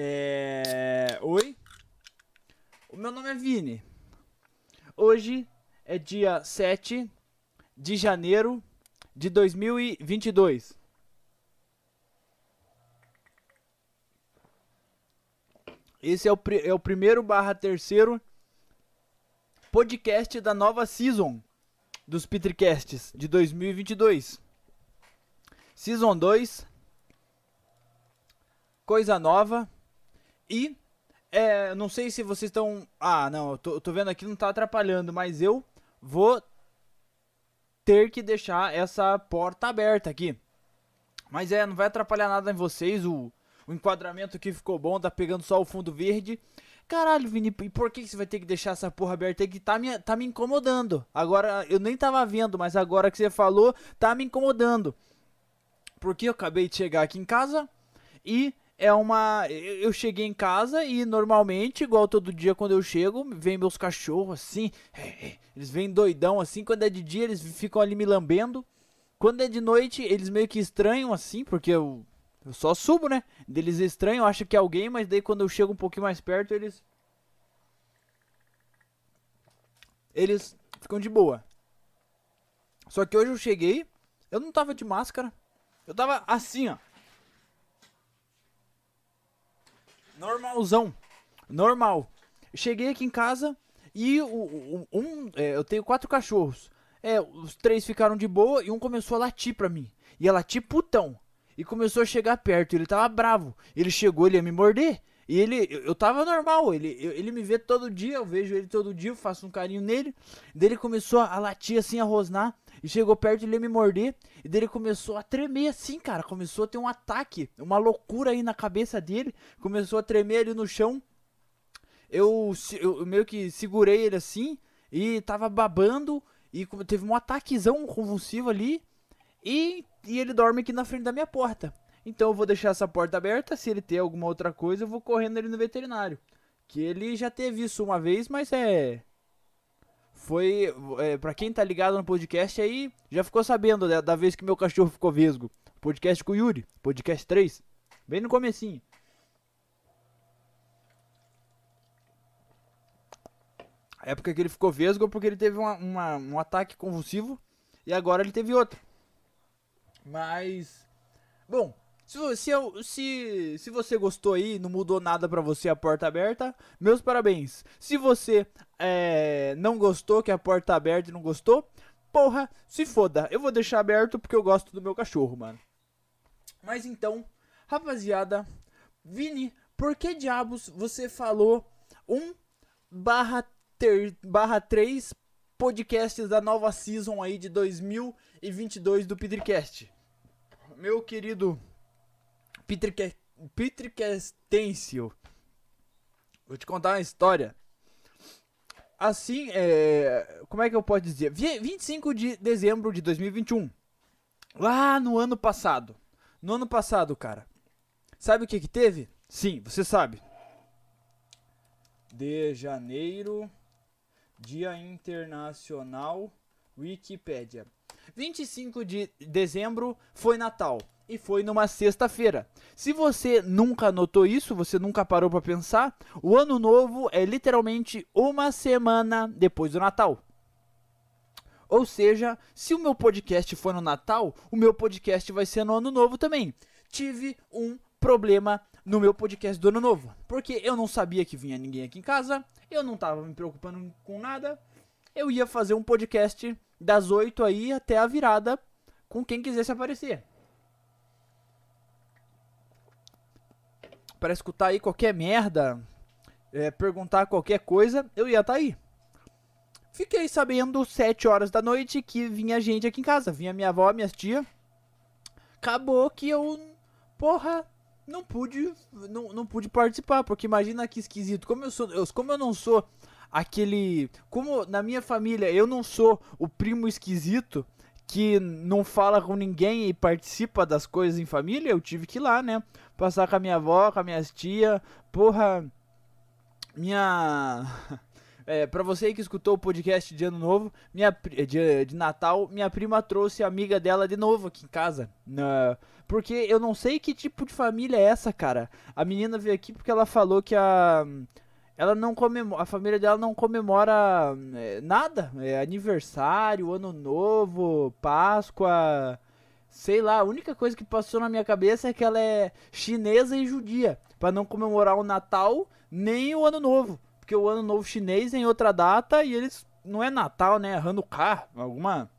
É... Oi? O meu nome é Vini. Hoje é dia 7 de janeiro de 2022. Esse é o, é o primeiro barra terceiro podcast da nova season dos Petricasts de 2022. Season 2, coisa nova e é, não sei se vocês estão. Ah, não, eu tô, tô vendo aqui, não tá atrapalhando, mas eu vou ter que deixar essa porta aberta aqui. Mas é, não vai atrapalhar nada em vocês. O, o enquadramento aqui ficou bom, tá pegando só o fundo verde. Caralho, Vini, e por que você vai ter que deixar essa porra aberta aí que tá me, tá me incomodando? Agora, eu nem tava vendo, mas agora que você falou, tá me incomodando. Porque eu acabei de chegar aqui em casa e é uma. Eu cheguei em casa e normalmente, igual todo dia quando eu chego, vem meus cachorros assim. Eles vêm doidão assim. Quando é de dia, eles ficam ali me lambendo. Quando é de noite, eles meio que estranham assim, porque eu, eu só subo, né? Eles estranham, acham que é alguém, mas daí quando eu chego um pouquinho mais perto, eles. Eles ficam de boa. Só que hoje eu cheguei, eu não tava de máscara. Eu tava assim, ó. Normalzão. Normal. Cheguei aqui em casa e o, um, é, eu tenho quatro cachorros. É, os três ficaram de boa e um começou a latir pra mim. Ia latir putão. E começou a chegar perto. Ele tava bravo. Ele chegou, ele ia me morder. E ele, eu, eu tava normal, ele, eu, ele me vê todo dia, eu vejo ele todo dia, eu faço um carinho nele. Daí ele começou a latir assim, a rosnar. E chegou perto, ele me morder. E daí ele começou a tremer assim, cara. Começou a ter um ataque, uma loucura aí na cabeça dele. Começou a tremer ali no chão. Eu, eu meio que segurei ele assim. E tava babando. E teve um ataquezão convulsivo ali. E, e ele dorme aqui na frente da minha porta. Então eu vou deixar essa porta aberta. Se ele ter alguma outra coisa, eu vou correndo ele no veterinário. Que ele já teve isso uma vez, mas é foi. É, pra quem tá ligado no podcast aí, já ficou sabendo da, da vez que meu cachorro ficou vesgo. Podcast com o Yuri, podcast 3. Bem no comecinho. A época que ele ficou vesgo porque ele teve uma, uma, um ataque convulsivo e agora ele teve outro. Mas. Bom, se, se, se, você gostou aí, não mudou nada pra você a porta aberta, meus parabéns. Se você é, não gostou, que a porta tá aberta e não gostou, porra, se foda. Eu vou deixar aberto porque eu gosto do meu cachorro, mano. Mas então, rapaziada, Vini, por que diabos você falou 1 barra, ter, barra 3 podcasts da nova season aí de 2022 do Petricast? Meu querido Petricastêncio. Vou te contar uma história. Assim, é, como é que eu posso dizer? 25 de dezembro de 2021. Lá no ano passado. No ano passado, cara. Sabe o que que teve? Sim, você sabe. De janeiro, Dia Internacional Wikipédia. 25 de dezembro foi Natal e foi numa sexta-feira. Se você nunca notou isso, você nunca parou para pensar, o ano novo é literalmente uma semana depois do Natal. Ou seja, se o meu podcast for no Natal, o meu podcast vai ser no ano novo também. Tive um problema no meu podcast do ano novo, porque eu não sabia que vinha ninguém aqui em casa, eu não tava me preocupando com nada. Eu ia fazer um podcast das 8 aí até a virada com quem quisesse aparecer. Para escutar aí qualquer merda, é, perguntar qualquer coisa, eu ia estar tá aí. Fiquei sabendo 7 horas da noite que vinha gente aqui em casa, vinha minha avó, minhas tia. Acabou que eu, porra, não pude, não, não pude participar, porque imagina que esquisito, como eu sou, eu, como eu não sou aquele, como na minha família eu não sou o primo esquisito, que não fala com ninguém e participa das coisas em família, eu tive que ir lá, né? Passar com a minha avó, com as minhas tia. Porra, minha. É, pra você que escutou o podcast de Ano Novo, minha, de, de Natal, minha prima trouxe a amiga dela de novo aqui em casa. Na, Porque eu não sei que tipo de família é essa, cara. A menina veio aqui porque ela falou que a. Ela não comemora. A família dela não comemora é, nada. É aniversário, ano novo, Páscoa. Sei lá, a única coisa que passou na minha cabeça é que ela é chinesa e judia. para não comemorar o Natal nem o Ano Novo. Porque o Ano Novo chinês é em outra data e eles. Não é Natal, né? É Hanukkah, alguma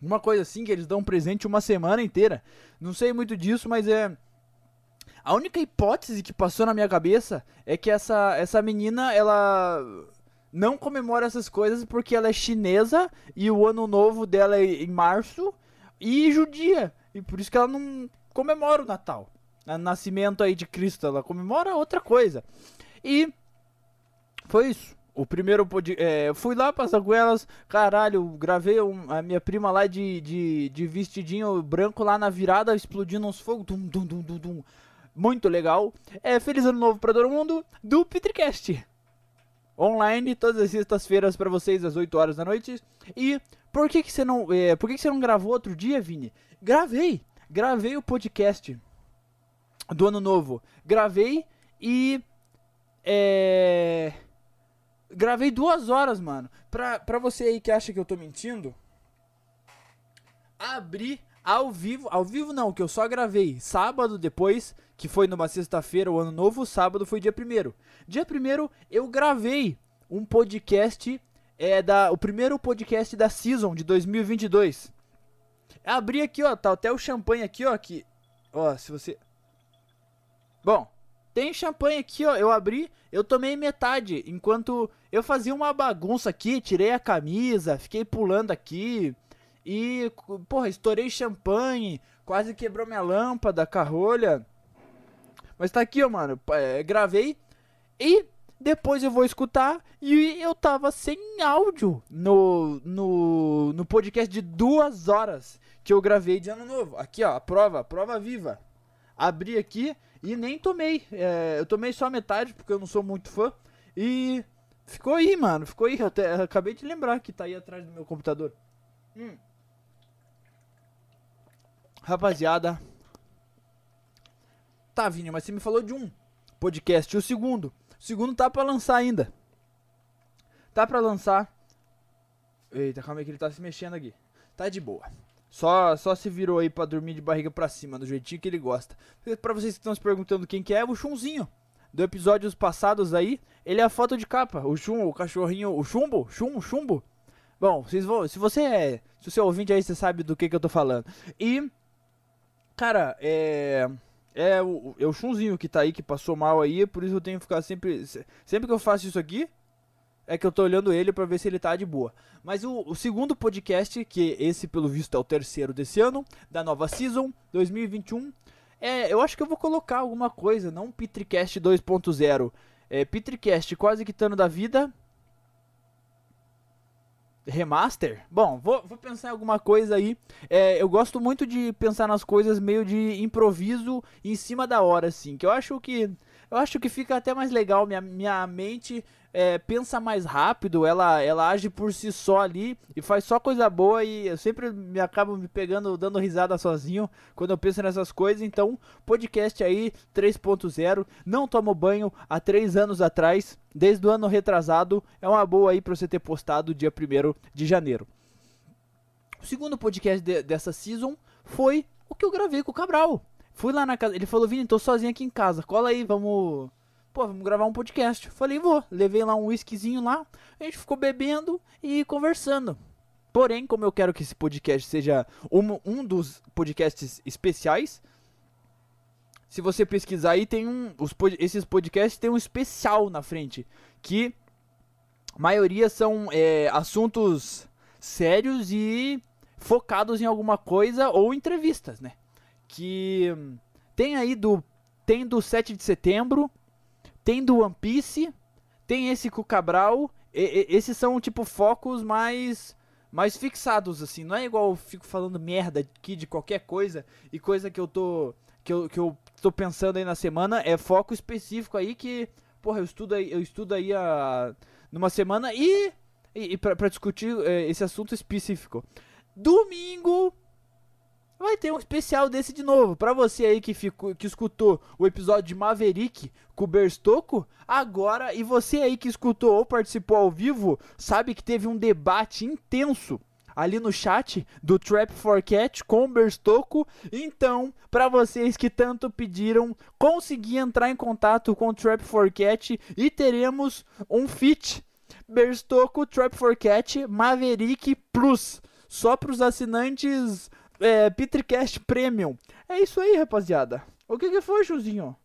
uma coisa assim que eles dão presente uma semana inteira. Não sei muito disso, mas é. A única hipótese que passou na minha cabeça é que essa, essa menina, ela não comemora essas coisas porque ela é chinesa e o ano novo dela é em março e judia. E por isso que ela não comemora o Natal. O nascimento aí de Cristo, ela comemora outra coisa. E foi isso. O primeiro pod... é, fui lá passar com elas, caralho, gravei um, a minha prima lá de, de, de, vestidinho branco lá na virada, explodindo uns fogos. Dum, dum, dum, dum, dum. Muito legal. É, feliz ano novo para todo mundo do Petricast. Online todas as sextas-feiras para vocês às 8 horas da noite. E por que que você não, é, por que que você não gravou outro dia, Vini? Gravei. Gravei o podcast do ano novo. Gravei e é Gravei duas horas, mano. Pra, pra você aí que acha que eu tô mentindo, abri ao vivo. Ao vivo não, que eu só gravei sábado depois, que foi numa sexta-feira, o ano novo. Sábado foi dia primeiro. Dia primeiro eu gravei um podcast. É da, o primeiro podcast da Season de 2022. Abri aqui, ó. Tá até o champanhe aqui, ó. Que, ó, se você. Bom, tem champanhe aqui, ó. Eu abri, eu tomei metade. Enquanto eu fazia uma bagunça aqui, tirei a camisa, fiquei pulando aqui. E, porra, estourei champanhe. Quase quebrou minha lâmpada com a rolha. Mas tá aqui, ó, mano. É, gravei. E depois eu vou escutar. E eu tava sem áudio no, no, no podcast de duas horas que eu gravei de ano novo. Aqui, ó, a prova, a prova viva. Abri aqui e nem tomei. É, eu tomei só metade, porque eu não sou muito fã. E ficou aí, mano. Ficou aí. Até, acabei de lembrar que tá aí atrás do meu computador. Hum. Rapaziada. Tá, Vini, mas você me falou de um podcast. O segundo? O segundo tá pra lançar ainda. Tá pra lançar. Eita, calma aí que ele tá se mexendo aqui. Tá de boa. Só, só se virou aí pra dormir de barriga pra cima, do jeitinho que ele gosta. Pra vocês que estão se perguntando quem que é, é o Chunzinho. Do episódios passados aí, ele é a foto de capa. O Chum, o cachorrinho, o Chumbo, Chum, Chumbo. Bom, vocês vão, se você é, se você é ouvinte aí, você sabe do que que eu tô falando. E, cara, é... É o, é o Chunzinho que tá aí, que passou mal aí, por isso eu tenho que ficar sempre... Sempre que eu faço isso aqui, é que eu tô olhando ele para ver se ele tá de boa. Mas o, o, segundo podcast, que esse pelo visto é o terceiro desse ano, da nova season 2021, é, eu acho que eu vou colocar alguma coisa, não Petricast 2.0. É Petricast quase quitando da vida. Remaster? Bom, vou, vou pensar em alguma coisa aí. É, eu gosto muito de pensar nas coisas meio de improviso em cima da hora, assim. Que eu acho que. Eu acho que fica até mais legal. Minha, minha mente é, pensa mais rápido, ela, ela age por si só ali e faz só coisa boa e eu sempre me acabo me pegando, dando risada sozinho quando eu penso nessas coisas. Então, podcast aí 3.0, não tomo banho há 3 anos atrás, desde o ano retrasado, é uma boa aí pra você ter postado dia 1 de janeiro. O segundo podcast de, dessa season foi o que eu gravei com o Cabral. Fui lá na casa, ele falou, Vini, tô sozinho aqui em casa, cola aí, vamos pô, vamos gravar um podcast. Falei, vou. Levei lá um whiskyzinho lá, a gente ficou bebendo e conversando. Porém, como eu quero que esse podcast seja um, um dos podcasts especiais, se você pesquisar aí, tem um. Os, esses podcasts tem um especial na frente. Que a maioria são é, assuntos sérios e focados em alguma coisa ou entrevistas, né? Que tem aí do. Tem do 7 de setembro, tem do One Piece, tem esse com o Cabral. E, e, esses são, tipo, focos mais mais fixados, assim. Não é igual eu fico falando merda aqui de qualquer coisa e coisa que eu tô. Que eu, que eu tô pensando aí na semana. É foco específico aí que. Porra, eu estudo aí, eu estudo aí a, numa semana e. E, e pra, discutir é, esse assunto específico. Domingo. Vai ter um especial desse de novo. Pra você aí que, ficou, que escutou o episódio de Maverick com o Berstocco, agora, e você aí que escutou ou participou ao vivo, sabe que teve um debate intenso ali no chat do Trap for Cat com o Berstocco. Então, para vocês que tanto pediram, consegui entrar em contato com o Trap for Cat e teremos um feat. Berstocco, Trap for Cat, Maverick Plus. Só para os assinantes é, Petricast Premium. É isso aí, rapaziada. O que que foi, Chuzinho?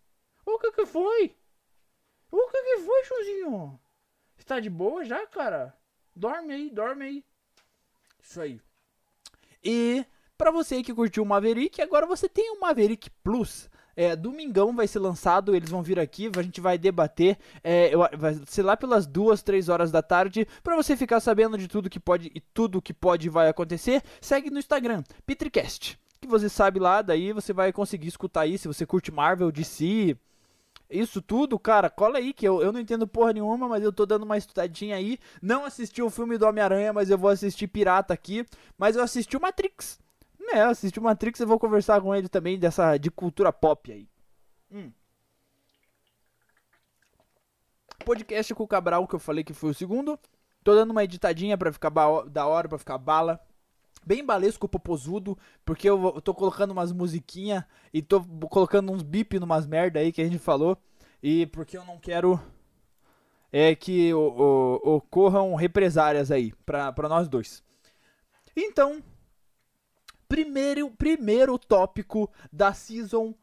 O que que foi? O que que foi, Chuzinho? Está de boa já, cara? Dorme aí, dorme aí. Isso aí. E para você que curtiu o Maverick, agora você tem o Maverick Plus. É, domingão vai ser lançado, eles vão vir aqui, a gente vai debater, é, vai ser lá pelas duas, três horas da tarde, para você ficar sabendo de tudo que pode e tudo que pode vai acontecer. Segue no Instagram, Petricast, que você sabe lá, daí você vai conseguir escutar aí, se você curte Marvel, DC, isso tudo, cara, cola aí, que eu, eu não entendo porra nenhuma, mas eu tô dando uma estudadinha aí. Não assisti o filme do Homem-Aranha, mas eu vou assistir Pirata aqui. Mas eu assisti o Matrix. É, eu assisti o Matrix e vou conversar com ele também dessa de cultura pop aí. Hum. Podcast com o Cabral, que eu falei que foi o segundo. Tô dando uma editadinha pra ficar da hora, pra ficar bala. Bem balesco, popozudo, porque eu, eu tô colocando umas musiquinhas e tô colocando uns bip numas merda aí que a gente falou. E porque eu não quero é que o, o, ocorram represárias aí pra, pra nós dois. Então, primeiro, primeiro tópico da Season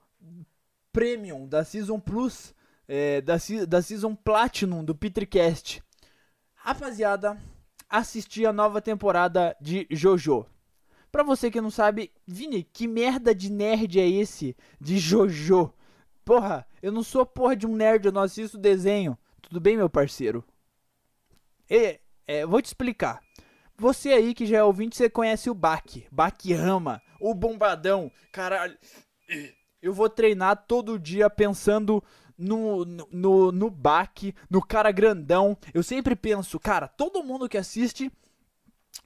Premium, da Season Plus, é, da, da Season Platinum do Petricast. Rapaziada, assisti a nova temporada de JoJo. Pra você que não sabe, Vini, que merda de nerd é esse de JoJo? Porra, eu não sou porra de um nerd, eu não assisto desenho. Tudo bem, meu parceiro? E, é, vou te explicar. Você aí que já é ouvinte, você conhece o Baki, Rama, o bombadão. Caralho, eu vou treinar todo dia pensando no, no, no Baki, no cara grandão. Eu sempre penso, cara, todo mundo que assiste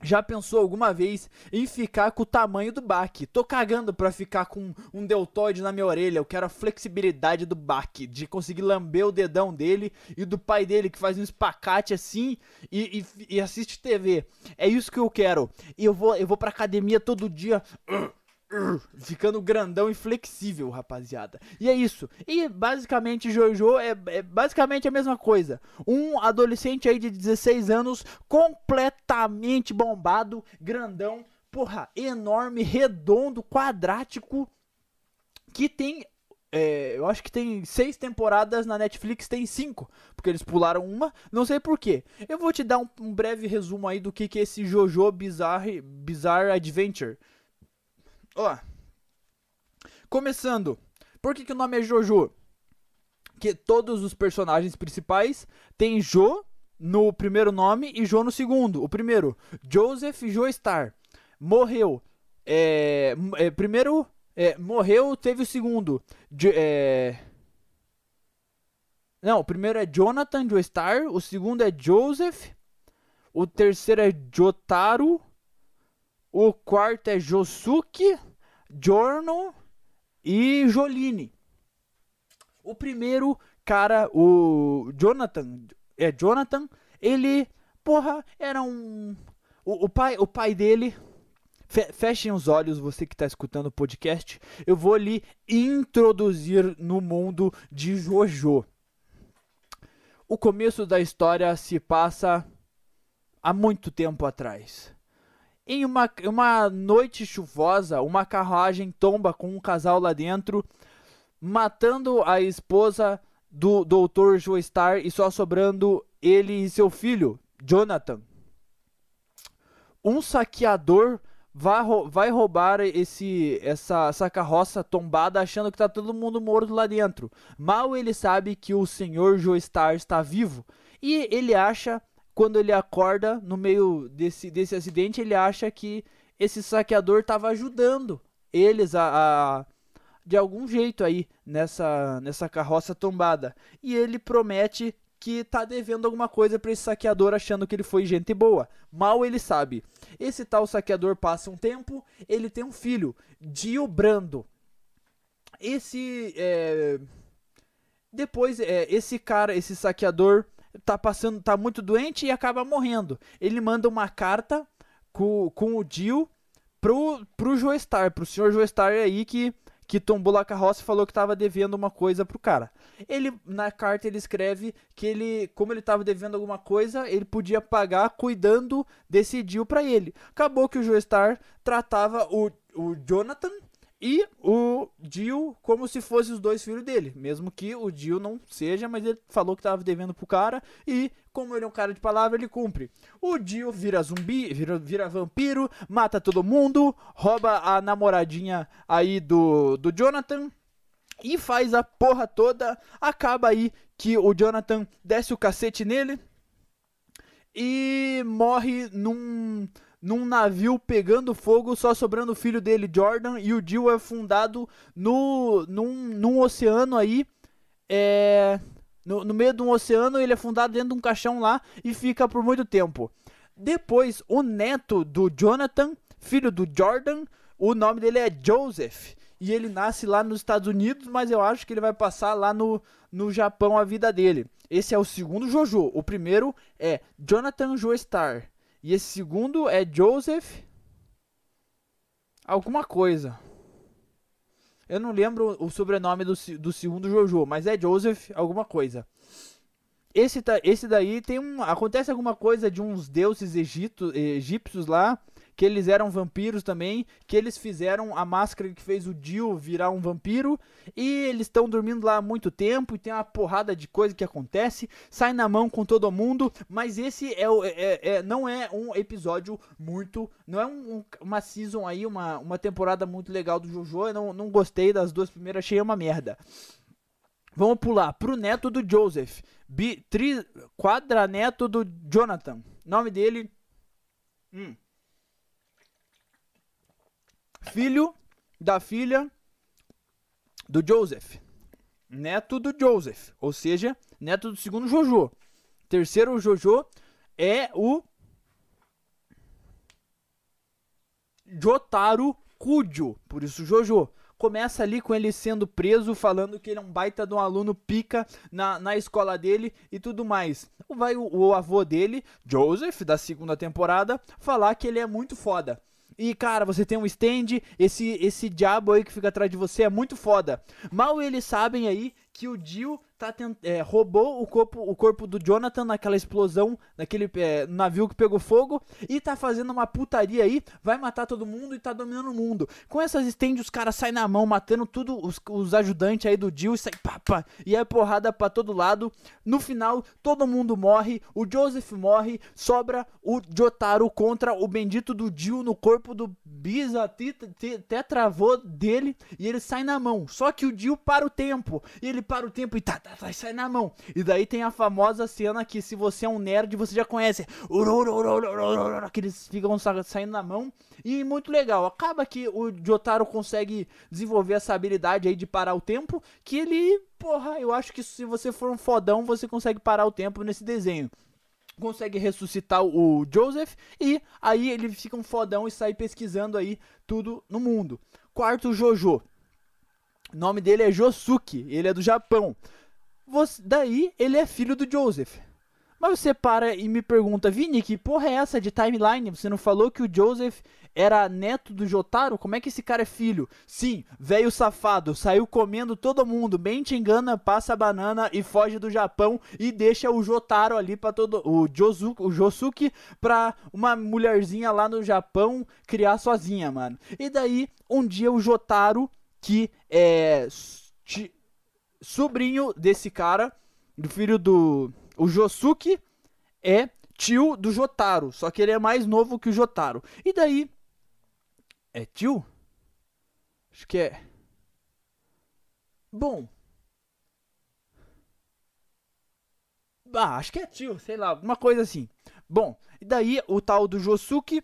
já pensou alguma vez em ficar com o tamanho do baque? Tô cagando pra ficar com um deltoide na minha orelha. Eu quero a flexibilidade do baque, de conseguir lamber o dedão dele e do pai dele que faz um espacate assim e, e, e assiste TV. É isso que eu quero. E eu vou, eu vou pra academia todo dia. Uh, ficando grandão e flexível, rapaziada. E é isso. E basicamente Jojo é, é, basicamente a mesma coisa. Um adolescente aí de 16 anos completamente bombado, grandão, porra, enorme, redondo, quadrático, que tem é, eu acho que tem seis temporadas na Netflix, tem cinco, porque eles pularam uma, não sei porquê. Eu vou te dar um, um breve resumo aí do que, que é esse Jojo Bizarre, Bizarre Adventure. Ó. Começando. Por que, que o nome é Jojo? Que todos os personagens principais têm Jo no primeiro nome e Jo no segundo. O primeiro, Joseph Joestar. Morreu. É, é, primeiro, é, morreu, teve o segundo. É, não, o primeiro é Jonathan Joestar. O segundo é Joseph. O terceiro é Jotaro. O quarto é Josuke, Jorno e Joline. O primeiro cara, o Jonathan, é Jonathan, ele, porra, era um o, o pai, o pai dele Fe, fechem os olhos, você que está escutando o podcast. Eu vou lhe introduzir no mundo de Jojo. O começo da história se passa há muito tempo atrás. Em uma, uma noite chuvosa, uma carruagem tomba com um casal lá dentro, matando a esposa do Dr. Joestar e só sobrando ele e seu filho, Jonathan. Um saqueador vai, vai roubar esse, essa, essa carroça tombada achando que tá todo mundo morto lá dentro. Mal ele sabe que o senhor Joestar está vivo e ele acha quando ele acorda no meio desse, desse acidente, ele acha que esse saqueador estava ajudando eles a, a, de algum jeito aí nessa, nessa carroça tombada. E ele promete que tá devendo alguma coisa para esse saqueador achando que ele foi gente boa. Mal ele sabe. Esse tal saqueador passa um tempo, ele tem um filho, Dio Brando. Esse é... depois é, esse cara, esse saqueador tá passando, tá muito doente e acaba morrendo. Ele manda uma carta com, com o Dio pro, pro Joestar, pro senhor Joestar aí que que tombou a carroça e falou que estava devendo uma coisa pro cara. Ele na carta ele escreve que ele, como ele estava devendo alguma coisa, ele podia pagar cuidando desse deal para ele. Acabou que o Joestar tratava o, o Jonathan e o Dio como se fossem os dois filhos dele, mesmo que o Dio não seja, mas ele falou que estava devendo pro cara e como ele é um cara de palavra, ele cumpre. O Dio vira zumbi, vira, vira vampiro, mata todo mundo, rouba a namoradinha aí do, do Jonathan e faz a porra toda. Acaba aí que o Jonathan desce o cacete nele e morre num num navio pegando fogo, só sobrando o filho dele, Jordan, e o Jill é fundado no, num, num oceano aí, é, no, no meio de um oceano, ele é fundado dentro de um caixão lá e fica por muito tempo. Depois, o neto do Jonathan, filho do Jordan, o nome dele é Joseph. E ele nasce lá nos Estados Unidos, mas eu acho que ele vai passar lá no, no Japão a vida dele. Esse é o segundo Jojo. O primeiro é Jonathan Joestar. E esse segundo é Joseph. Alguma coisa. Eu não lembro o sobrenome do, do segundo Jojo, mas é Joseph alguma coisa. Esse, esse daí tem um. Acontece alguma coisa de uns deuses egito, egípcios lá que eles eram vampiros também, que eles fizeram a máscara que fez o Dio virar um vampiro, e eles estão dormindo lá há muito tempo, e tem uma porrada de coisa que acontece, sai na mão com todo mundo, mas esse é, é, é não é um episódio muito, não é um, uma season aí, uma, uma temporada muito legal do Jojo, eu não, não gostei das duas primeiras, achei uma merda. Vamos pular pro neto do Joseph, bi, tri, quadraneto do Jonathan, nome dele... Hum filho da filha do Joseph, neto do Joseph, ou seja, neto do segundo Jojo. Terceiro Jojo é o Jotaro Kujo, por isso Jojo. Começa ali com ele sendo preso, falando que ele é um baita de um aluno pica na, na escola dele e tudo mais. Vai o, o avô dele, Joseph, da segunda temporada, falar que ele é muito foda. E, cara, você tem um stand, esse, esse diabo aí que fica atrás de você é muito foda. Mal eles sabem aí que o Jill tá tent... é, roubou o corpo, o corpo do Jonathan naquela explosão, naquele é, navio que pegou fogo, e tá fazendo uma putaria aí, vai matar todo mundo e tá dominando o mundo. Com essas stands, os caras saem na mão, matando tudo, os, os ajudantes aí do Jill, e sai pá, e é porrada pra todo lado. No final, todo mundo morre, o Joseph morre, sobra o Jotaro contra o bendito do Jill no corpo do Bisa, tetravô dele, e ele sai na mão. Só que o Jill para o tempo, e ele para o tempo e tá, tá, sai na mão. E daí tem a famosa cena que se você é um nerd, você já conhece. Que eles ficam saindo na mão. E muito legal. Acaba que o Jotaro consegue desenvolver essa habilidade aí de parar o tempo. Que ele, porra, eu acho que se você for um fodão, você consegue parar o tempo nesse desenho consegue ressuscitar o Joseph e aí ele fica um fodão e sai pesquisando aí tudo no mundo. Quarto Jojo. O nome dele é Josuke, ele é do Japão. Você, daí ele é filho do Joseph. Mas você para e me pergunta, Vini, que porra é essa de timeline? Você não falou que o Joseph era neto do Jotaro? Como é que esse cara é filho? Sim, velho safado, saiu comendo todo mundo, bem te engana, passa a banana e foge do Japão e deixa o Jotaro ali para todo o Josuke, o Josuke pra uma mulherzinha lá no Japão criar sozinha, mano. E daí, um dia o Jotaro que é sobrinho desse cara, do filho do o Josuke é tio do Jotaro, só que ele é mais novo que o Jotaro. E daí é tio? Acho que é. Bom. Ah, acho que é tio, sei lá, alguma coisa assim. Bom, e daí o tal do Josuke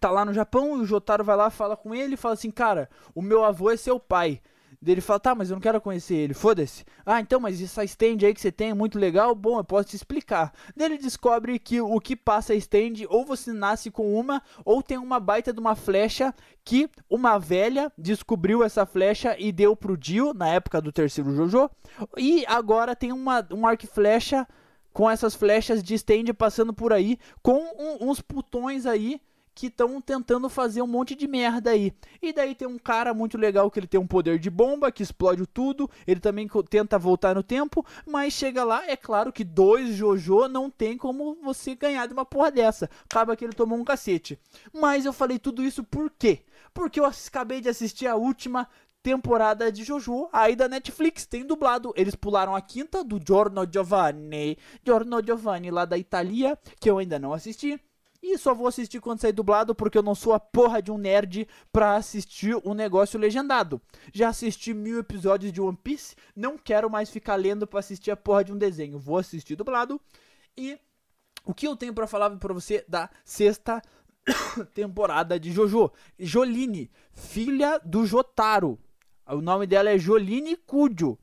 tá lá no Japão e o Jotaro vai lá, fala com ele e fala assim: Cara, o meu avô é seu pai. Ele fala, tá, mas eu não quero conhecer ele, foda-se. Ah, então, mas essa stand aí que você tem é muito legal? Bom, eu posso te explicar. Daí ele descobre que o que passa a stand, ou você nasce com uma, ou tem uma baita de uma flecha que uma velha descobriu essa flecha e deu pro Dio, na época do terceiro Jojo. E agora tem uma, um arco flecha com essas flechas de stand passando por aí, com um, uns putões aí que estão tentando fazer um monte de merda aí. E daí tem um cara muito legal que ele tem um poder de bomba, que explode tudo. Ele também tenta voltar no tempo, mas chega lá, é claro que dois Jojo não tem como você ganhar de uma porra dessa. Acaba que ele tomou um cacete. Mas eu falei tudo isso por quê? Porque eu acabei de assistir a última temporada de Jojo, aí da Netflix, tem dublado. Eles pularam a quinta do Giorno Giovanni, Giorno Giovanni lá da Itália, que eu ainda não assisti. E só vou assistir quando sair dublado, porque eu não sou a porra de um nerd pra assistir um negócio legendado. Já assisti mil episódios de One Piece, não quero mais ficar lendo pra assistir a porra de um desenho. Vou assistir dublado. E o que eu tenho para falar pra você da sexta temporada de Jojo? Joline, filha do Jotaro. O nome dela é Joline Kujo.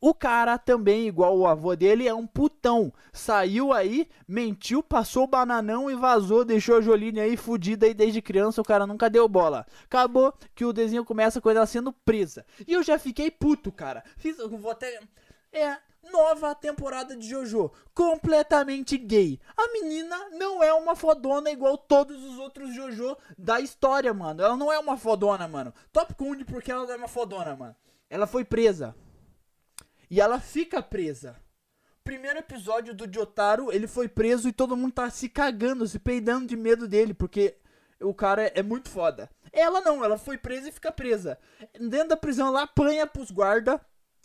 O cara também, igual o avô dele, é um putão. Saiu aí, mentiu, passou o bananão e vazou, deixou a Joline aí fudida e desde criança o cara nunca deu bola. Acabou que o desenho começa com ela sendo presa. E eu já fiquei puto, cara. Fiz, vou até... É, nova temporada de JoJo, completamente gay. A menina não é uma fodona igual todos os outros JoJo da história, mano. Ela não é uma fodona, mano. Top Kund porque ela não é uma fodona, mano. Ela foi presa. E ela fica presa. Primeiro episódio do Jotaro, ele foi preso e todo mundo tá se cagando, se peidando de medo dele, porque o cara é muito foda. Ela não, ela foi presa e fica presa. Dentro da prisão ela apanha pros guarda.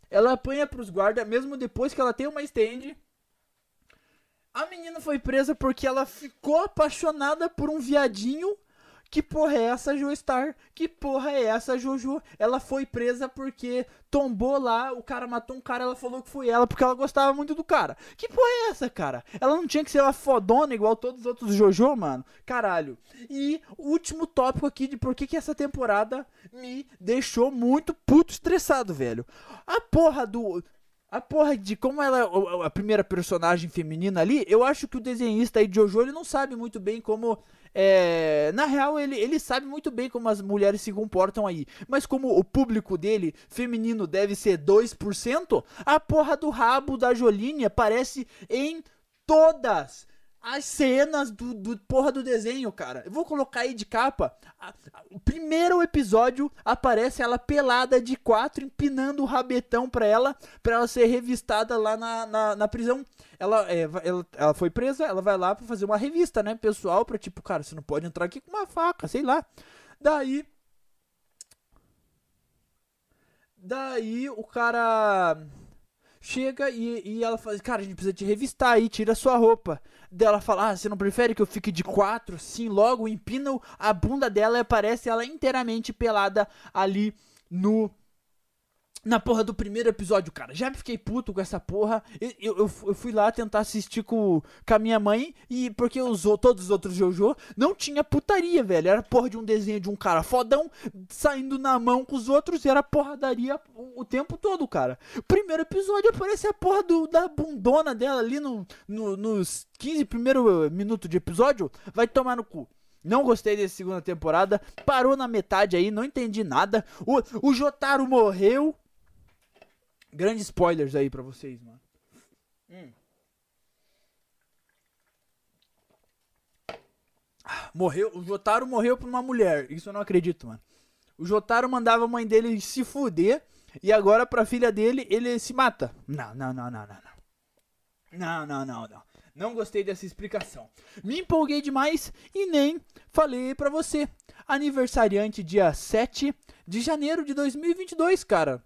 Ela apanha pros guarda, mesmo depois que ela tem uma stand. A menina foi presa porque ela ficou apaixonada por um viadinho que porra é essa Joestar? Que porra é essa Jojo? Ela foi presa porque tombou lá, o cara matou um cara, ela falou que foi ela porque ela gostava muito do cara. Que porra é essa, cara? Ela não tinha que ser uma fodona igual todos os outros Jojo, mano? Caralho. E o último tópico aqui de por que, que essa temporada me deixou muito puto estressado, velho. A porra do a porra de como ela é a primeira personagem feminina ali, eu acho que o desenhista aí de Jojo ele não sabe muito bem como é, na real, ele, ele sabe muito bem como as mulheres se comportam aí. Mas como o público dele, feminino, deve ser 2%, a porra do rabo da Joline aparece em todas as cenas do, do porra do desenho, cara. Eu vou colocar aí de capa. A, a, o primeiro episódio aparece ela pelada de quatro, empinando o rabetão pra ela, pra ela ser revistada lá na, na, na prisão. Ela, é, ela, ela foi presa, ela vai lá pra fazer uma revista, né, pessoal, pra tipo, cara, você não pode entrar aqui com uma faca, sei lá. Daí. Daí o cara chega e, e ela fala, cara, a gente precisa te revistar aí, tira sua roupa. Dela fala, ah, você não prefere que eu fique de quatro, assim, logo empina a bunda dela e aparece ela inteiramente pelada ali no na porra do primeiro episódio, cara. Já fiquei puto com essa porra. Eu, eu, eu fui lá tentar assistir com, com a minha mãe e porque os, todos os outros Jojo não tinha putaria, velho. Era porra de um desenho de um cara fodão saindo na mão com os outros e era porradaria o, o tempo todo, cara. Primeiro episódio aparece a porra do, da bundona dela ali no, no, nos 15 primeiros minutos de episódio. Vai tomar no cu. Não gostei dessa segunda temporada. Parou na metade aí, não entendi nada. O, o Jotaro morreu. Grandes spoilers aí pra vocês, mano. Hum. Morreu, o Jotaro morreu por uma mulher. Isso eu não acredito, mano. O Jotaro mandava a mãe dele se fuder e agora pra filha dele ele se mata. Não, não, não, não, não, não. Não, não, não, não. Não gostei dessa explicação. Me empolguei demais e nem falei pra você. Aniversariante dia 7 de janeiro de 2022, cara.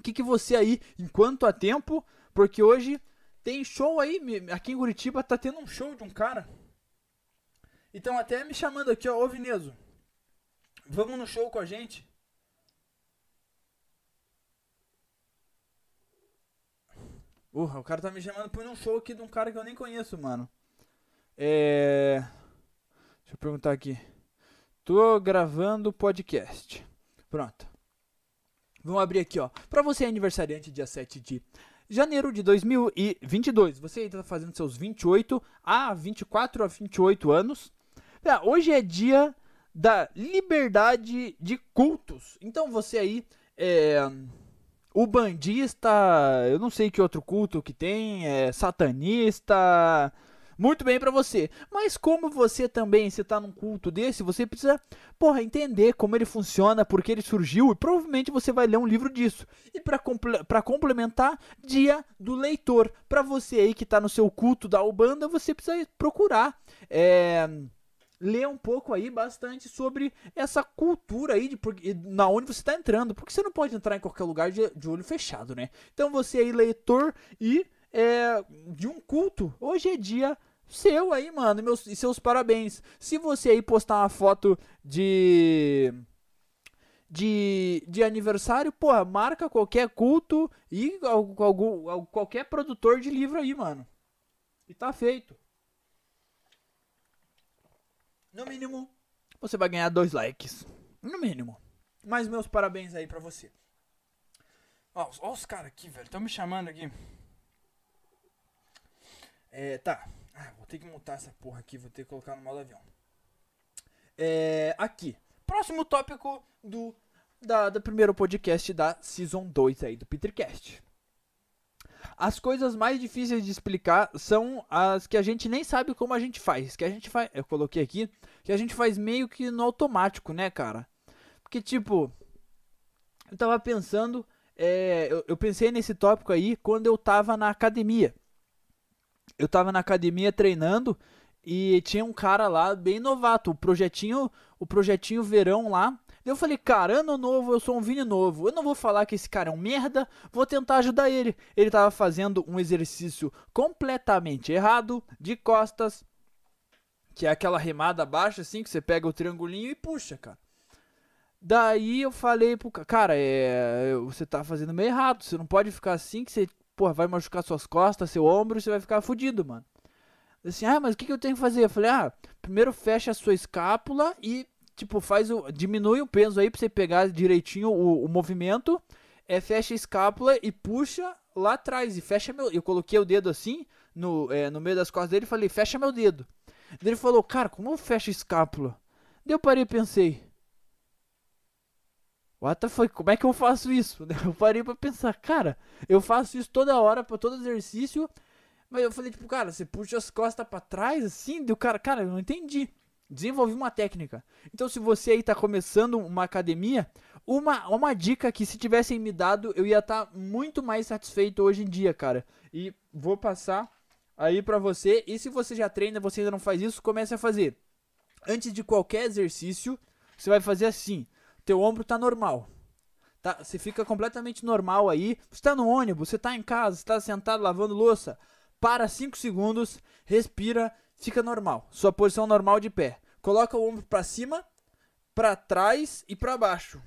O que, que você aí, enquanto há tempo, porque hoje tem show aí, aqui em Curitiba tá tendo um show de um cara. Então até me chamando aqui, ó, ô Vineso, vamos no show com a gente? Uh, o cara tá me chamando pra ir num show aqui de um cara que eu nem conheço, mano. É... Deixa eu perguntar aqui. Tô gravando podcast. Pronto. Vamos abrir aqui, ó. Pra você aniversariante dia 7 de janeiro de 2022. Você está fazendo seus 28 a 24 a 28 anos. É, hoje é dia da liberdade de cultos. Então você aí é o bandista, eu não sei que outro culto que tem, é satanista, muito bem para você. Mas como você também, você tá num culto desse, você precisa, porra, entender como ele funciona, porque ele surgiu, e provavelmente você vai ler um livro disso. E para comple complementar, dia do leitor. Para você aí que tá no seu culto da Ubanda, você precisa procurar é, ler um pouco aí bastante sobre essa cultura aí de porque, na onde você está entrando, porque você não pode entrar em qualquer lugar de, de olho fechado, né? Então você aí leitor e é, de um culto, hoje é dia seu aí, mano. Meus, e seus parabéns. Se você aí postar uma foto de. De, de aniversário, porra, marca qualquer culto e algum, qualquer produtor de livro aí, mano. E tá feito. No mínimo, você vai ganhar dois likes. No mínimo. Mas meus parabéns aí pra você. Ó, ó os caras aqui, velho. Estão me chamando aqui. É, tá. Ah, vou ter que montar essa porra aqui, vou ter que colocar no modo avião. É, aqui. Próximo tópico do da, do primeiro podcast da Season 2 aí do Petercast. As coisas mais difíceis de explicar são as que a gente nem sabe como a gente faz. Que a gente faz. Eu coloquei aqui. Que a gente faz meio que no automático, né, cara? Porque, tipo. Eu tava pensando. É, eu, eu pensei nesse tópico aí quando eu tava na academia eu tava na academia treinando e tinha um cara lá bem novato, o projetinho, o projetinho verão lá. Eu falei, cara, ano novo, eu sou um Vini novo. Eu não vou falar que esse cara é um merda, vou tentar ajudar ele. Ele tava fazendo um exercício completamente errado, de costas, que é aquela remada baixa assim, que você pega o triangulinho e puxa, cara. Daí eu falei pro cara, é, você tá fazendo meio errado, você não pode ficar assim que você porra, vai machucar suas costas, seu ombro, você vai ficar fudido, mano. Assim, ah, mas o que, que eu tenho que fazer? Eu falei, ah, primeiro fecha a sua escápula e, tipo, faz o. diminui o peso aí pra você pegar direitinho o, o movimento. É, fecha a escápula e puxa lá atrás. E fecha meu. Eu coloquei o dedo assim, no, é, no meio das costas dele e falei, fecha meu dedo. Ele falou, cara, como eu fecho a escápula? Daí eu parei e pensei, What the fuck, como é que eu faço isso? Eu parei pra pensar, cara, eu faço isso toda hora, pra todo exercício. Mas eu falei, tipo, cara, você puxa as costas para trás, assim, deu cara, cara, eu não entendi. Desenvolvi uma técnica. Então, se você aí tá começando uma academia, uma, uma dica que se tivessem me dado, eu ia estar tá muito mais satisfeito hoje em dia, cara. E vou passar aí pra você. E se você já treina, você ainda não faz isso, comece a fazer. Antes de qualquer exercício, você vai fazer assim teu ombro tá normal. Tá, você fica completamente normal aí. Você tá no ônibus, você tá em casa, você tá sentado lavando louça. Para 5 segundos, respira, fica normal. Sua posição normal de pé. Coloca o ombro para cima, para trás e para baixo.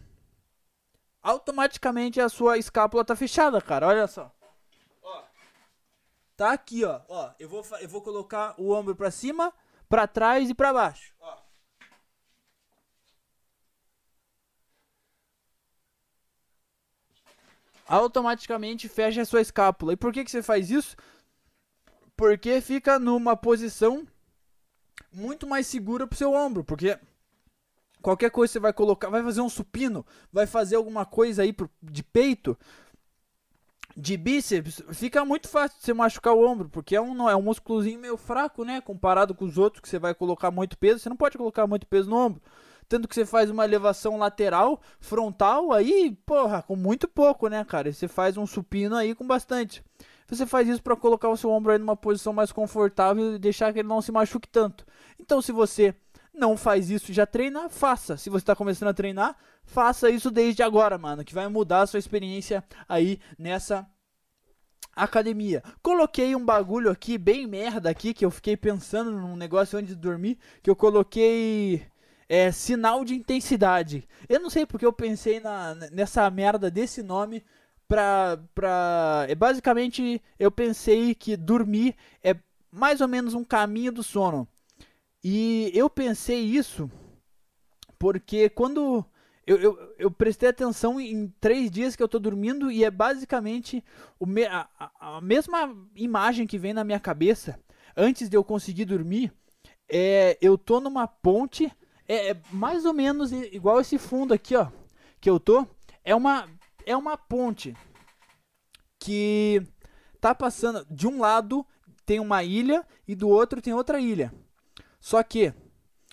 Automaticamente a sua escápula tá fechada, cara. Olha só. Ó. Tá aqui, ó. Ó, eu vou eu vou colocar o ombro para cima, para trás e para baixo. Ó. automaticamente fecha a sua escápula. E por que, que você faz isso? Porque fica numa posição muito mais segura pro seu ombro, porque qualquer coisa você vai colocar, vai fazer um supino, vai fazer alguma coisa aí de peito, de bíceps, fica muito fácil de você machucar o ombro, porque é um, é um músculozinho meio fraco, né? Comparado com os outros que você vai colocar muito peso, você não pode colocar muito peso no ombro. Tanto que você faz uma elevação lateral, frontal, aí, porra, com muito pouco, né, cara? Você faz um supino aí com bastante. Você faz isso para colocar o seu ombro aí numa posição mais confortável e deixar que ele não se machuque tanto. Então, se você não faz isso e já treina, faça. Se você está começando a treinar, faça isso desde agora, mano, que vai mudar a sua experiência aí nessa academia. Coloquei um bagulho aqui bem merda aqui que eu fiquei pensando num negócio antes de dormir, que eu coloquei é, sinal de intensidade. Eu não sei porque eu pensei na, nessa merda desse nome pra, pra. É, basicamente, eu pensei que dormir é mais ou menos um caminho do sono. E eu pensei isso porque quando Eu, eu, eu prestei atenção em três dias que eu tô dormindo e é basicamente o me, a, a, mesma imagem que vem na minha cabeça antes de eu conseguir dormir. É, eu tô numa ponte, é, é mais ou menos igual esse fundo aqui, ó, que eu tô. É uma, é uma ponte que tá passando de um lado tem uma ilha e do outro tem outra ilha. Só que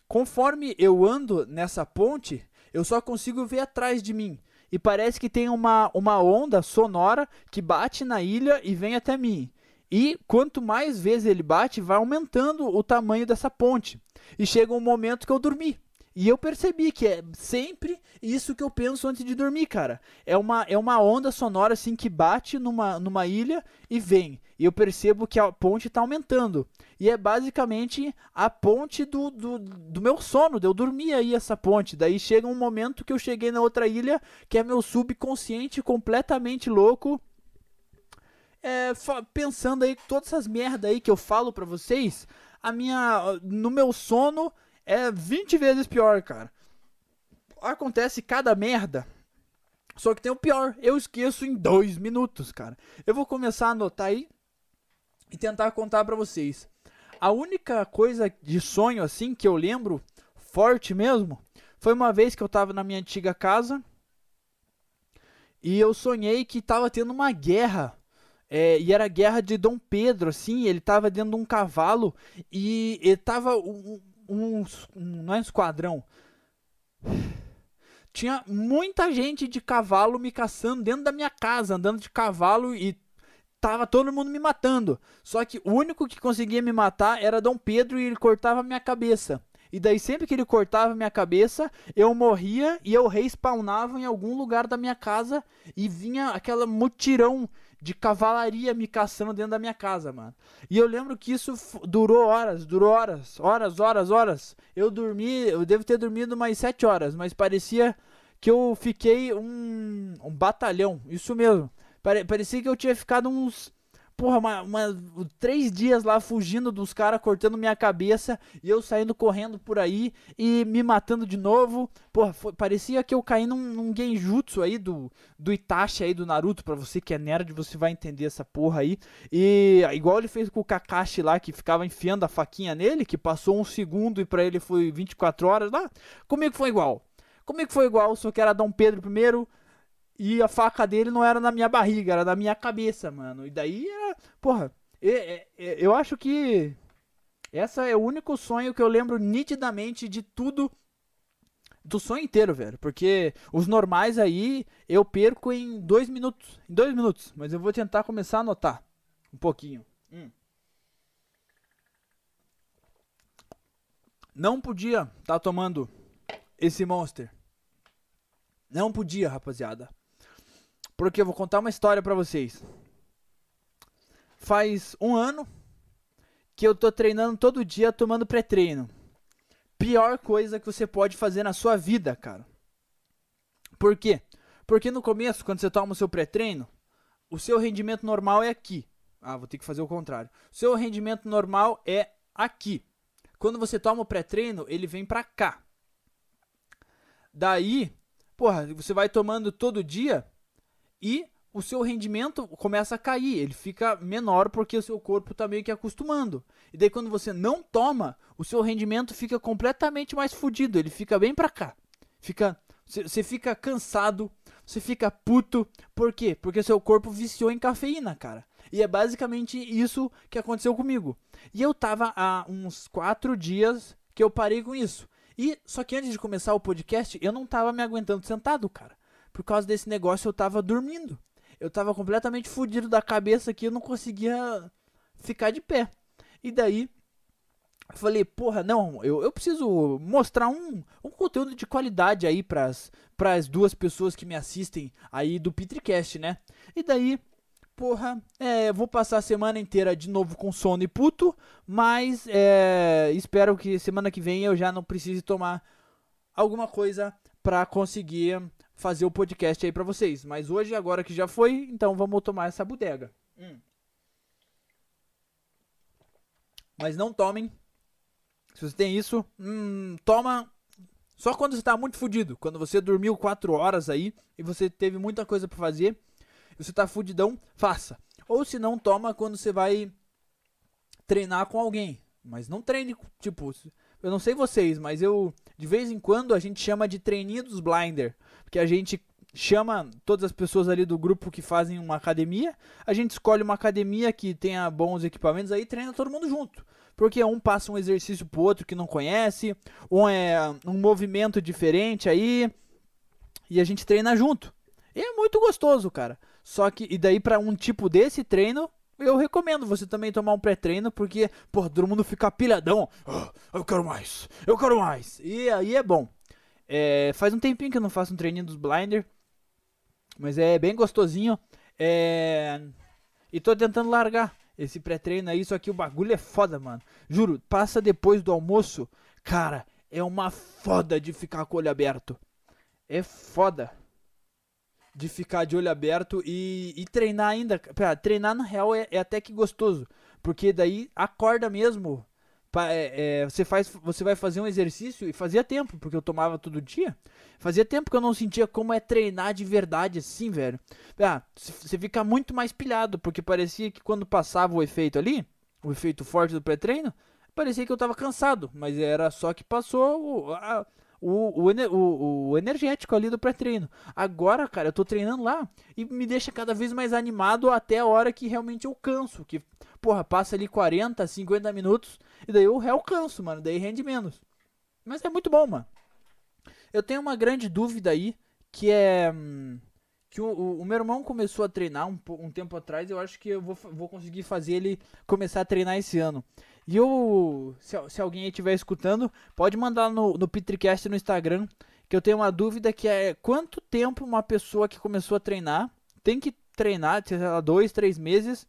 conforme eu ando nessa ponte, eu só consigo ver atrás de mim. E parece que tem uma, uma onda sonora que bate na ilha e vem até mim. E quanto mais vezes ele bate, vai aumentando o tamanho dessa ponte. E chega um momento que eu dormi. E eu percebi que é sempre isso que eu penso antes de dormir, cara. É uma, é uma onda sonora assim que bate numa, numa ilha e vem. E eu percebo que a ponte está aumentando. E é basicamente a ponte do, do, do meu sono, eu dormir aí essa ponte. Daí chega um momento que eu cheguei na outra ilha, que é meu subconsciente completamente louco. É, pensando aí todas essas merda aí que eu falo pra vocês, a minha no meu sono é 20 vezes pior, cara. Acontece cada merda. Só que tem o pior, eu esqueço em dois minutos, cara. Eu vou começar a anotar aí e tentar contar para vocês. A única coisa de sonho assim que eu lembro forte mesmo foi uma vez que eu tava na minha antiga casa e eu sonhei que tava tendo uma guerra. É, e era a guerra de Dom Pedro, assim, ele tava dentro de um cavalo e ele tava um, um, um, não é um esquadrão. Tinha muita gente de cavalo me caçando dentro da minha casa, andando de cavalo e tava todo mundo me matando. Só que o único que conseguia me matar era Dom Pedro e ele cortava minha cabeça. E daí sempre que ele cortava minha cabeça, eu morria e eu respawnava em algum lugar da minha casa e vinha aquela mutirão de cavalaria me caçando dentro da minha casa, mano. E eu lembro que isso durou horas, durou horas, horas, horas, horas. Eu dormi, eu devo ter dormido mais sete horas, mas parecia que eu fiquei um, um batalhão, isso mesmo. Parecia que eu tinha ficado uns porra, uma, uma, três dias lá fugindo dos caras, cortando minha cabeça e eu saindo correndo por aí e me matando de novo. Porra, foi, parecia que eu caí num, num genjutsu aí do, do Itachi aí do Naruto. Pra você que é nerd, você vai entender essa porra aí. E igual ele fez com o Kakashi lá, que ficava enfiando a faquinha nele, que passou um segundo e pra ele foi 24 horas lá. Comigo foi igual. Comigo foi igual, só que era Dom Pedro primeiro e a faca dele não era na minha barriga, era na minha cabeça, mano. E daí era. Porra, eu acho que. Essa é o único sonho que eu lembro nitidamente de tudo. Do sonho inteiro, velho. Porque os normais aí eu perco em dois minutos. Em dois minutos. Mas eu vou tentar começar a anotar. Um pouquinho. Hum. Não podia estar tá tomando esse monster. Não podia, rapaziada. Porque eu vou contar uma história para vocês. Faz um ano que eu tô treinando todo dia tomando pré-treino. Pior coisa que você pode fazer na sua vida, cara. Por quê? Porque no começo, quando você toma o seu pré-treino, o seu rendimento normal é aqui. Ah, vou ter que fazer o contrário. O seu rendimento normal é aqui. Quando você toma o pré-treino, ele vem pra cá. Daí, porra, você vai tomando todo dia, e o seu rendimento começa a cair, ele fica menor porque o seu corpo está meio que acostumando. E daí quando você não toma, o seu rendimento fica completamente mais fodido, ele fica bem para cá. Fica você fica cansado, você fica puto, por quê? Porque seu corpo viciou em cafeína, cara. E é basicamente isso que aconteceu comigo. E eu tava há uns quatro dias que eu parei com isso. E só que antes de começar o podcast, eu não tava me aguentando sentado, cara por causa desse negócio eu tava dormindo. Eu tava completamente fudido da cabeça aqui, eu não conseguia ficar de pé. E daí falei, porra, não, eu, eu preciso mostrar um, um conteúdo de qualidade aí pras, pras duas pessoas que me assistem aí do Petricast, né? E daí, porra, é, vou passar a semana inteira de novo com sono e puto, mas é, espero que semana que vem eu já não precise tomar alguma coisa pra conseguir fazer o podcast aí para vocês. Mas hoje, agora que já foi, então vamos tomar essa bodega. Hum. Mas não tomem. Se você tem isso, hum, toma Só quando você tá muito fudido. Quando você dormiu 4 horas aí e você teve muita coisa para fazer, e você tá fudidão, faça. Ou se não, toma quando você vai treinar com alguém. Mas não treine, tipo, eu não sei vocês, mas eu de vez em quando a gente chama de treininho dos blinder, porque a gente chama todas as pessoas ali do grupo que fazem uma academia, a gente escolhe uma academia que tenha bons equipamentos aí, treina todo mundo junto. Porque um passa um exercício pro outro que não conhece, um é um movimento diferente aí, e a gente treina junto. E é muito gostoso, cara. Só que e daí para um tipo desse treino, eu recomendo você também tomar um pré-treino, porque, pô, todo mundo fica pilhadão. Oh, eu quero mais, eu quero mais. E aí é bom. É, faz um tempinho que eu não faço um treininho dos blinder. Mas é bem gostosinho. É... E tô tentando largar esse pré-treino aí, só que o bagulho é foda, mano. Juro, passa depois do almoço. Cara, é uma foda de ficar com o olho aberto. É foda de ficar de olho aberto e, e treinar ainda. Pra, treinar na real é, é, até que gostoso. Porque daí acorda mesmo. Pra, é, é, você, faz, você vai fazer um exercício e fazia tempo, porque eu tomava todo dia. Fazia tempo que eu não sentia como é treinar de verdade assim, velho. Você fica muito mais pilhado, porque parecia que quando passava o efeito ali, o efeito forte do pré-treino, parecia que eu tava cansado, mas era só que passou a, o, o, o, o energético ali do pré-treino. Agora, cara, eu tô treinando lá e me deixa cada vez mais animado até a hora que realmente eu canso. Que, porra, passa ali 40, 50 minutos e daí eu real canso, mano. Daí rende menos. Mas é muito bom, mano. Eu tenho uma grande dúvida aí que é. Hum, que o, o, o, meu irmão começou a treinar um, um tempo atrás. Eu acho que eu vou, vou conseguir fazer ele começar a treinar esse ano. E eu, se, se alguém estiver escutando, pode mandar no, no Petricast no Instagram, que eu tenho uma dúvida que é quanto tempo uma pessoa que começou a treinar tem que treinar, sei lá, dois, três meses,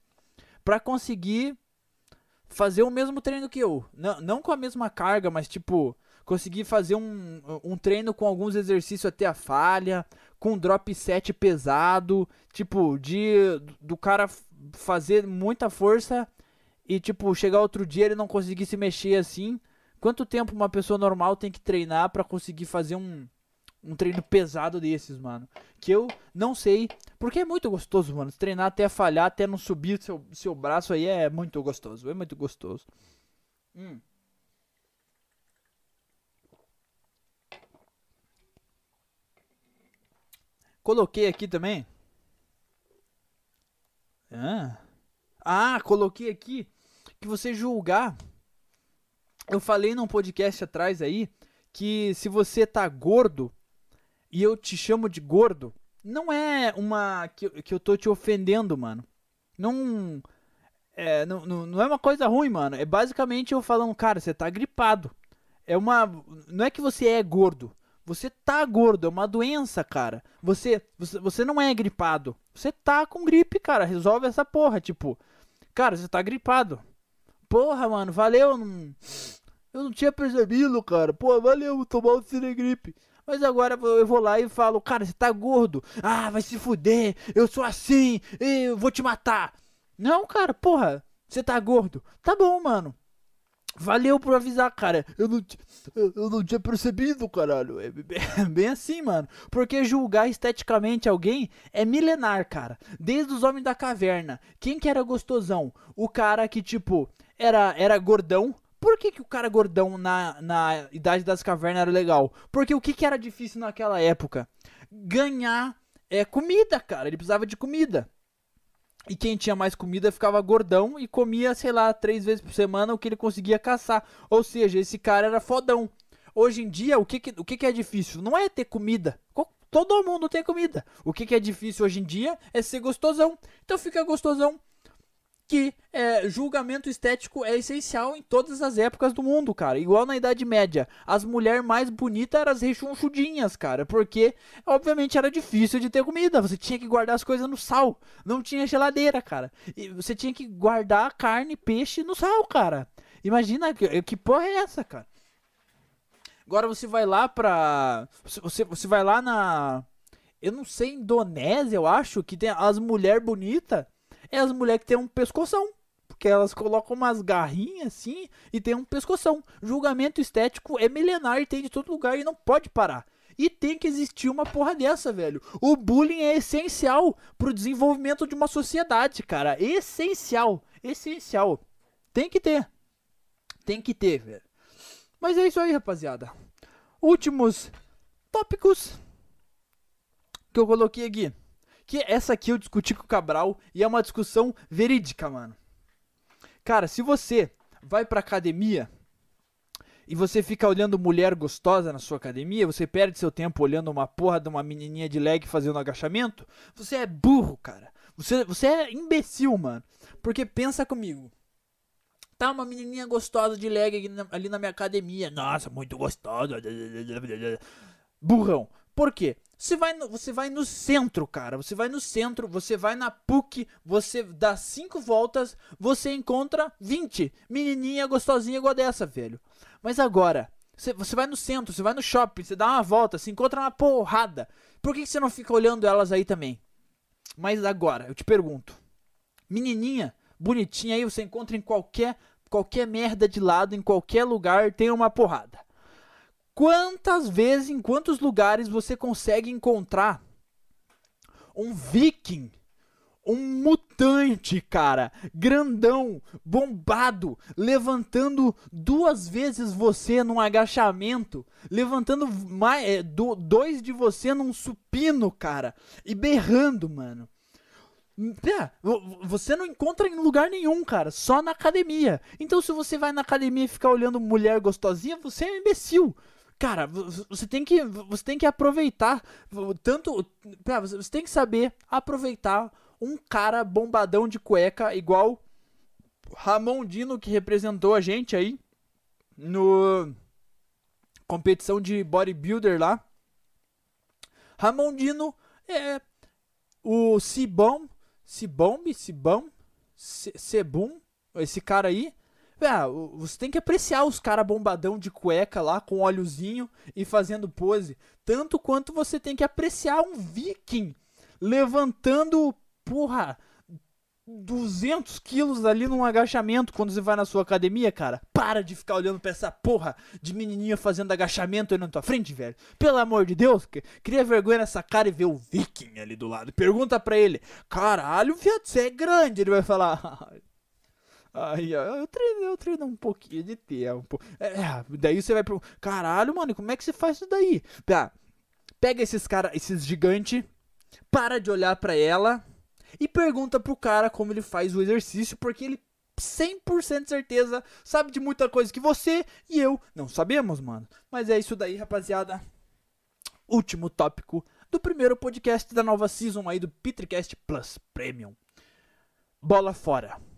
para conseguir fazer o mesmo treino que eu. Não, não com a mesma carga, mas tipo, conseguir fazer um, um treino com alguns exercícios até a falha, com drop set pesado, tipo, de do cara fazer muita força e, tipo, chegar outro dia ele não conseguir se mexer assim. Quanto tempo uma pessoa normal tem que treinar para conseguir fazer um, um treino pesado desses, mano? Que eu não sei, porque é muito gostoso, mano. Treinar até falhar, até não subir seu, seu braço aí é muito gostoso. É muito gostoso. Hum. Coloquei aqui também. Ah. Ah, coloquei aqui que você julgar. Eu falei num podcast atrás aí que se você tá gordo e eu te chamo de gordo, não é uma que, que eu tô te ofendendo, mano. Não é, não, não, é uma coisa ruim, mano. É basicamente eu falando, cara, você tá gripado. É uma. Não é que você é gordo. Você tá gordo, é uma doença, cara. Você, você, você não é gripado. Você tá com gripe, cara. Resolve essa porra. Tipo, cara, você tá gripado. Porra, mano, valeu. Não... Eu não tinha percebido, cara. Pô, valeu tomar o Cinegripe. Mas agora eu vou lá e falo, cara, você tá gordo. Ah, vai se fuder. Eu sou assim. Eu vou te matar. Não, cara, porra. Você tá gordo. Tá bom, mano. Valeu por avisar, cara. Eu não, eu, não tinha percebido, caralho. É, é bem assim, mano. Porque julgar esteticamente alguém é milenar, cara. Desde os homens da caverna. Quem que era gostosão? O cara que, tipo, era, era gordão. Por que, que o cara gordão na, na Idade das Cavernas era legal? Porque o que, que era difícil naquela época? Ganhar é, comida, cara. Ele precisava de comida. E quem tinha mais comida ficava gordão e comia, sei lá, três vezes por semana o que ele conseguia caçar. Ou seja, esse cara era fodão. Hoje em dia, o que, que, o que, que é difícil? Não é ter comida. Todo mundo tem comida. O que, que é difícil hoje em dia é ser gostosão. Então fica gostosão que é, julgamento estético é essencial em todas as épocas do mundo, cara. Igual na Idade Média. As mulheres mais bonitas eram as rechonchudinhas, cara. Porque, obviamente, era difícil de ter comida. Você tinha que guardar as coisas no sal. Não tinha geladeira, cara. E você tinha que guardar carne, peixe no sal, cara. Imagina que, que porra é essa, cara. Agora você vai lá pra. Você, você vai lá na. Eu não sei, Indonésia, eu acho, que tem as mulheres bonitas é as mulheres que tem um pescoção. que elas colocam umas garrinhas assim e tem um pescoção. Julgamento estético é milenar e tem de todo lugar e não pode parar. E tem que existir uma porra dessa, velho. O bullying é essencial pro desenvolvimento de uma sociedade, cara. Essencial. Essencial. Tem que ter. Tem que ter, velho. Mas é isso aí, rapaziada. Últimos tópicos que eu coloquei aqui. Que essa aqui eu discuti com o Cabral e é uma discussão verídica, mano. Cara, se você vai pra academia e você fica olhando mulher gostosa na sua academia, você perde seu tempo olhando uma porra de uma menininha de leg fazendo agachamento, você é burro, cara. Você, você é imbecil, mano. Porque pensa comigo. Tá uma menininha gostosa de leg ali na, ali na minha academia. Nossa, muito gostosa. Burrão. Por quê? Você vai, no, você vai no centro, cara. Você vai no centro, você vai na PUC, você dá cinco voltas, você encontra 20 menininha gostosinha igual dessa, velho. Mas agora, você, você vai no centro, você vai no shopping, você dá uma volta, se encontra uma porrada. Por que, que você não fica olhando elas aí também? Mas agora, eu te pergunto. Menininha, bonitinha aí, você encontra em qualquer, qualquer merda de lado, em qualquer lugar, tem uma porrada. Quantas vezes, em quantos lugares você consegue encontrar um viking, um mutante, cara, grandão, bombado, levantando duas vezes você num agachamento, levantando mais, é, do, dois de você num supino, cara, e berrando, mano. É, você não encontra em lugar nenhum, cara, só na academia. Então, se você vai na academia e ficar olhando mulher gostosinha, você é um imbecil. Cara, você tem que, você tem que aproveitar tanto, você tem que saber aproveitar um cara bombadão de cueca igual Ramondino que representou a gente aí no competição de bodybuilder lá. Ramondino é o Cibom, Cibom, Cibom, Sebum, esse cara aí ah, você tem que apreciar os caras bombadão de cueca lá, com óleozinho e fazendo pose. Tanto quanto você tem que apreciar um viking levantando, porra, 200 quilos ali num agachamento quando você vai na sua academia, cara. Para de ficar olhando pra essa porra de menininha fazendo agachamento aí na tua frente, velho. Pelo amor de Deus, cria vergonha nessa cara e vê o viking ali do lado. Pergunta pra ele, caralho, viado, você é grande. Ele vai falar, Aí, ó, eu treino, eu treino um pouquinho de tempo. É, daí você vai pro. Caralho, mano, como é que você faz isso daí? Tá. Pega esses cara, esses gigante, para de olhar para ela e pergunta pro cara como ele faz o exercício, porque ele 100% certeza sabe de muita coisa que você e eu não sabemos, mano. Mas é isso daí, rapaziada. Último tópico do primeiro podcast da nova season aí do Petricast Plus Premium. Bola fora.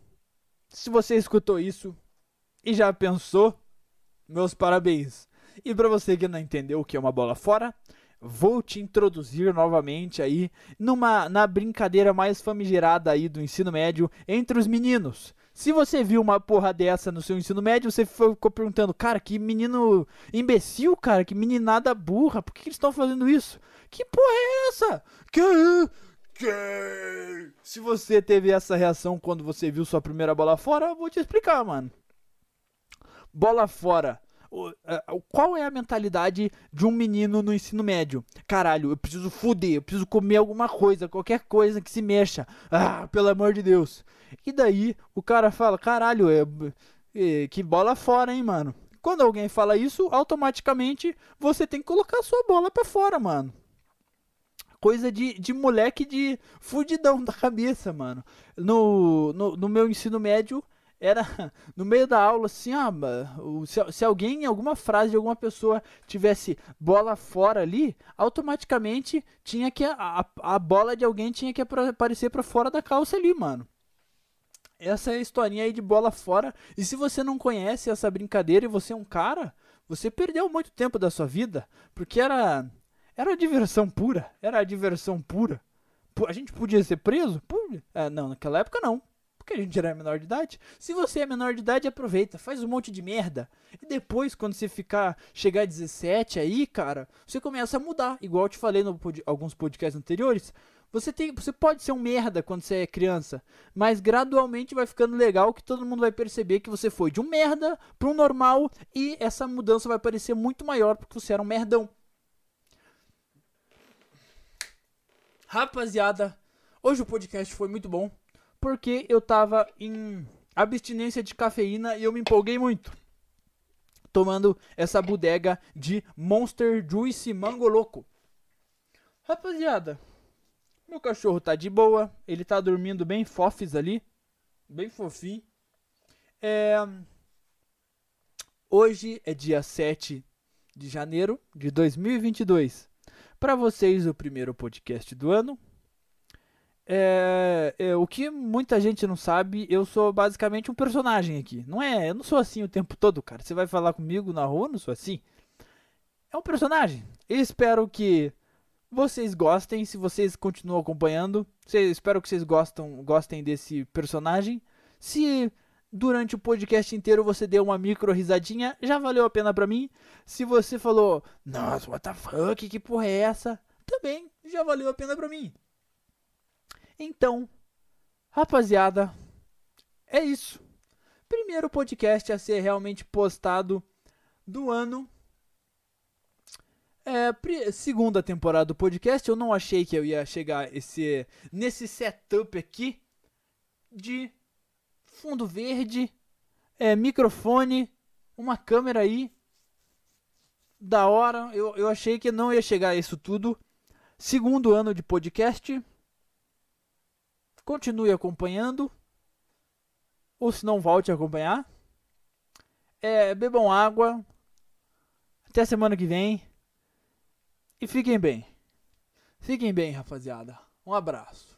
Se você escutou isso e já pensou, meus parabéns. E para você que não entendeu o que é uma bola fora, vou te introduzir novamente aí numa na brincadeira mais famigerada aí do ensino médio entre os meninos. Se você viu uma porra dessa no seu ensino médio, você ficou perguntando, cara, que menino imbecil, cara, que meninada burra, por que, eles estão fazendo isso? Que porra é essa? Que que? Se você teve essa reação quando você viu sua primeira bola fora, eu vou te explicar, mano. Bola fora. É, qual é a mentalidade de um menino no ensino médio? Caralho, eu preciso fuder, eu preciso comer alguma coisa, qualquer coisa que se mexa. Ah, pelo amor de Deus. E daí o cara fala: caralho, é, é, que bola fora, hein, mano. Quando alguém fala isso, automaticamente você tem que colocar sua bola para fora, mano coisa de, de moleque de fudidão da cabeça, mano. No, no, no meu ensino médio, era no meio da aula assim, ah, se, se alguém, alguma frase de alguma pessoa tivesse bola fora ali, automaticamente tinha que a, a bola de alguém tinha que aparecer para fora da calça ali, mano. Essa é a historinha aí de bola fora. E se você não conhece essa brincadeira e você é um cara, você perdeu muito tempo da sua vida, porque era era diversão pura. Era diversão pura. A gente podia ser preso? É, não, naquela época não. Porque a gente era menor de idade. Se você é menor de idade, aproveita, faz um monte de merda. E depois, quando você ficar, chegar a 17 aí, cara, você começa a mudar. Igual eu te falei em pod alguns podcasts anteriores. Você, tem, você pode ser um merda quando você é criança, mas gradualmente vai ficando legal que todo mundo vai perceber que você foi de um merda para um normal e essa mudança vai parecer muito maior porque você era um merdão. Rapaziada, hoje o podcast foi muito bom porque eu tava em abstinência de cafeína e eu me empolguei muito. Tomando essa bodega de Monster Juice Mango Louco. Rapaziada, meu cachorro tá de boa, ele tá dormindo bem fofes ali, bem fofinho. É... Hoje é dia 7 de janeiro de 2022. Para vocês, o primeiro podcast do ano. É, é, o que muita gente não sabe, eu sou basicamente um personagem aqui. Não é, eu não sou assim o tempo todo, cara. Você vai falar comigo na rua, não sou assim. É um personagem. Eu espero que vocês gostem, se vocês continuam acompanhando. espero que vocês gostam, gostem desse personagem. Se durante o podcast inteiro você deu uma micro risadinha, já valeu a pena pra mim. Se você falou, nossa, what the fuck, que porra é essa? Também já valeu a pena pra mim. Então, rapaziada, é isso. Primeiro podcast a ser realmente postado do ano. É, segunda temporada do podcast, eu não achei que eu ia chegar esse, nesse setup aqui de fundo verde, é, microfone, uma câmera aí. Da hora, eu, eu achei que não ia chegar a isso tudo. Segundo ano de podcast. Continue acompanhando. Ou se não, volte a acompanhar. É, bebam água. Até semana que vem. E fiquem bem. Fiquem bem, rapaziada. Um abraço.